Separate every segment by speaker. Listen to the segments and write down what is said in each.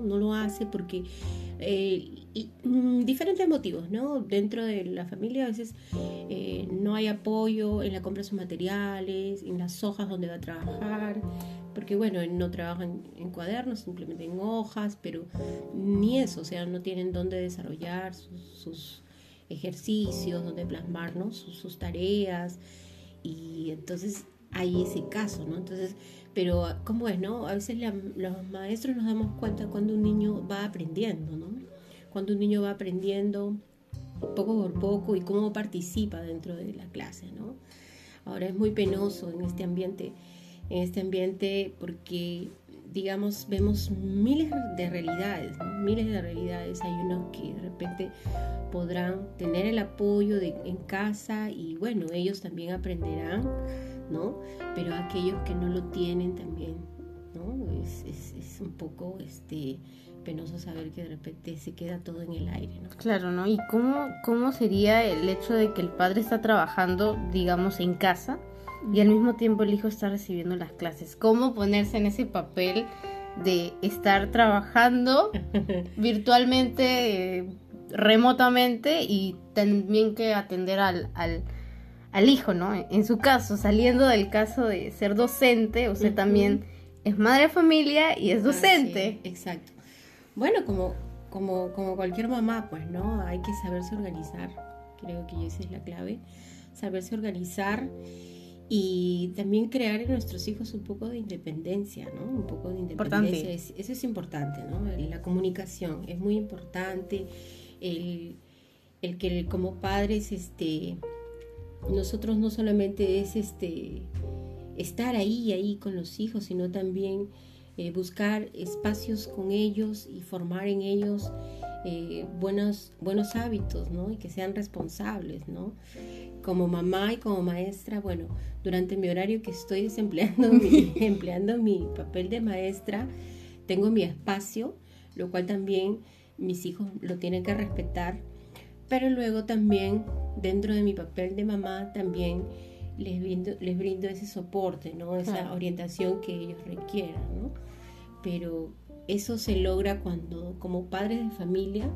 Speaker 1: no lo hace porque eh, mm, diferentes motivos, ¿no? Dentro de la familia a veces eh, no hay apoyo en la compra de sus materiales, en las hojas donde va a trabajar, porque bueno, no trabajan en cuadernos, simplemente en hojas, pero ni eso, o sea, no tienen dónde desarrollar sus, ejercicios, donde plasmar sus, tareas, y entonces hay ese caso, ¿no? Entonces, pero ¿cómo es, no? A veces los maestros nos damos cuenta cuando un niño va aprendiendo, ¿no? Cuando un niño va aprendiendo poco por poco y cómo participa dentro de la clase, ¿no? Ahora es muy penoso en este ambiente, en este ambiente porque digamos, vemos miles de realidades, miles de realidades. Hay unos que de repente podrán tener el apoyo de, en casa y bueno, ellos también aprenderán, ¿no? Pero aquellos que no lo tienen también, ¿no? Es, es, es un poco este, penoso saber que de repente se queda todo en el aire, ¿no?
Speaker 2: Claro, ¿no? ¿Y cómo, cómo sería el hecho de que el padre está trabajando, digamos, en casa? y al mismo tiempo el hijo está recibiendo las clases. ¿Cómo ponerse en ese papel de estar trabajando virtualmente, eh, remotamente y también que atender al, al, hijo, ¿no? En su caso, saliendo del caso de ser docente, usted también es madre de familia y es docente.
Speaker 1: exacto. Bueno, como, como, como cualquier mamá, pues, ¿no? Hay que saberse organizar. Creo que esa es la clave. Saberse organizar y también crear en nuestros hijos un poco de independencia, ¿no? Un poco de independencia. eso es importante, ¿no? La comunicación es muy importante. El, el que como padres, este, nosotros no solamente es este, estar ahí, ahí con los hijos, sino también eh, buscar espacios con ellos y formar en ellos eh, buenos, buenos hábitos, ¿no? Y que sean responsables, ¿no? Como mamá y como maestra, bueno, durante mi horario que estoy desempleando mi, empleando mi papel de maestra, tengo mi espacio, lo cual también mis hijos lo tienen que respetar, pero luego también dentro de mi papel de mamá también les brindo, les brindo ese soporte, ¿no? Esa orientación que ellos requieran, ¿no? Pero eso se logra cuando como padres de familia,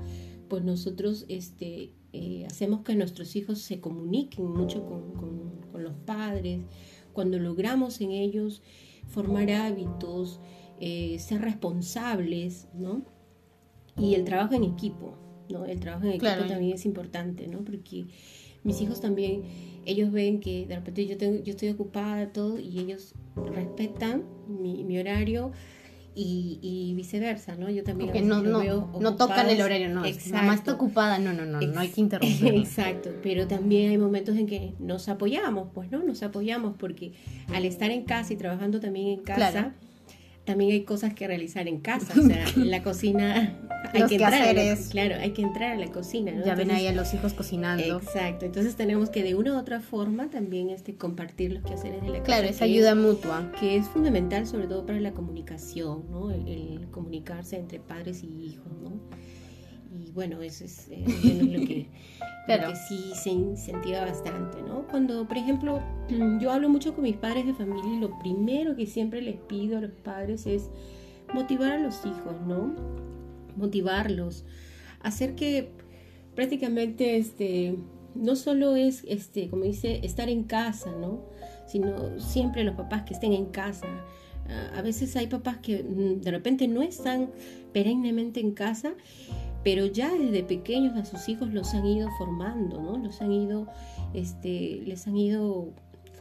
Speaker 1: pues nosotros este, eh, hacemos que nuestros hijos se comuniquen mucho con, los padres, cuando logramos en ellos formar hábitos, eh, ser responsables, ¿no? Y el trabajo en equipo, ¿no? El trabajo en equipo también es importante, ¿no? Porque mis hijos también, ellos ven que de repente yo, tengo, yo estoy ocupada, todo, y ellos respetan mi, mi horario, y, viceversa, ¿no? Yo también
Speaker 2: no, no, no tocan el horario, no. Exacto. Mamá está ocupada, no, no, no, no hay que interrumpir.
Speaker 1: Exacto, pero también hay momentos en que nos apoyamos, pues, ¿no? Nos apoyamos porque al estar en casa y trabajando también en casa, también hay cosas que realizar en casa, o sea, en la cocina hay que entrar, claro, hay que entrar a la cocina, ¿no?
Speaker 2: Ya ven ahí a los hijos cocinando.
Speaker 1: Exacto, entonces tenemos que de una u otra forma también este compartir los quehaceres de la casa.
Speaker 2: Claro, esa ayuda mutua.
Speaker 1: Que es fundamental sobre todo para la comunicación, ¿no? el comunicarse entre padres y hijos, ¿no? y bueno, eso es, eh, lo, que, sí se incentiva bastante, ¿no? Cuando, por ejemplo, yo hablo mucho con mis padres de familia y lo primero que siempre les pido a los padres es motivar a los hijos, ¿no? Motivarlos, hacer que prácticamente este no solo es este como dice estar en casa, ¿no? Sino siempre los papás que estén en casa. A veces hay papás que mm, de repente no están perennemente en casa pero ya desde pequeños a sus hijos los han ido formando, ¿no? Los han ido, este, les han ido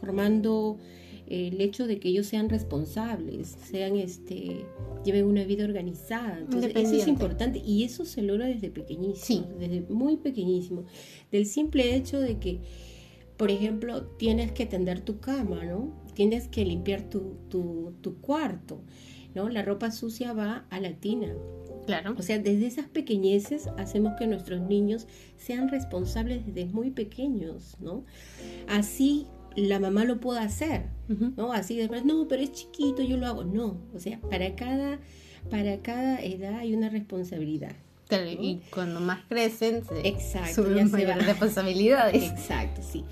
Speaker 1: formando el hecho de que ellos sean responsables, sean, este, lleven una vida organizada. Entonces, eso es importante y eso se logra desde pequeñísimo, desde muy pequeñísimo. Del simple hecho de que, por ejemplo, tienes que tender tu cama, ¿no? Tienes que limpiar tu, tu, tu cuarto, ¿no? La ropa sucia va a la tina
Speaker 2: Claro.
Speaker 1: O sea, desde esas pequeñeces hacemos que nuestros niños sean responsables desde muy pequeños, ¿no? Así la mamá lo pueda hacer, ¿no? Así después, no, pero es chiquito, yo lo hago. No, o sea, para cada, para cada edad hay una responsabilidad.
Speaker 2: y cuando más crecen,
Speaker 1: Exacto,
Speaker 2: suben responsabilidades.
Speaker 1: Exacto, sí.